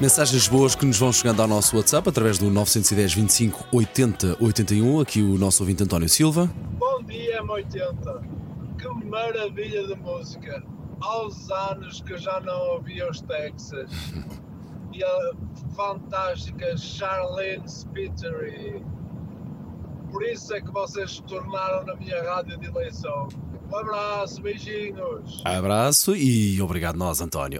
Mensagens boas que nos vão chegando ao nosso WhatsApp através do 910 25 80 81. Aqui o nosso ouvinte António Silva. Bom dia, M80. Que maravilha de música. Há uns anos que já não ouvia os Texas. E a fantástica Charlene Spittery. Por isso é que vocês se tornaram na minha rádio de eleição. Um abraço, beijinhos. Abraço e obrigado nós, António.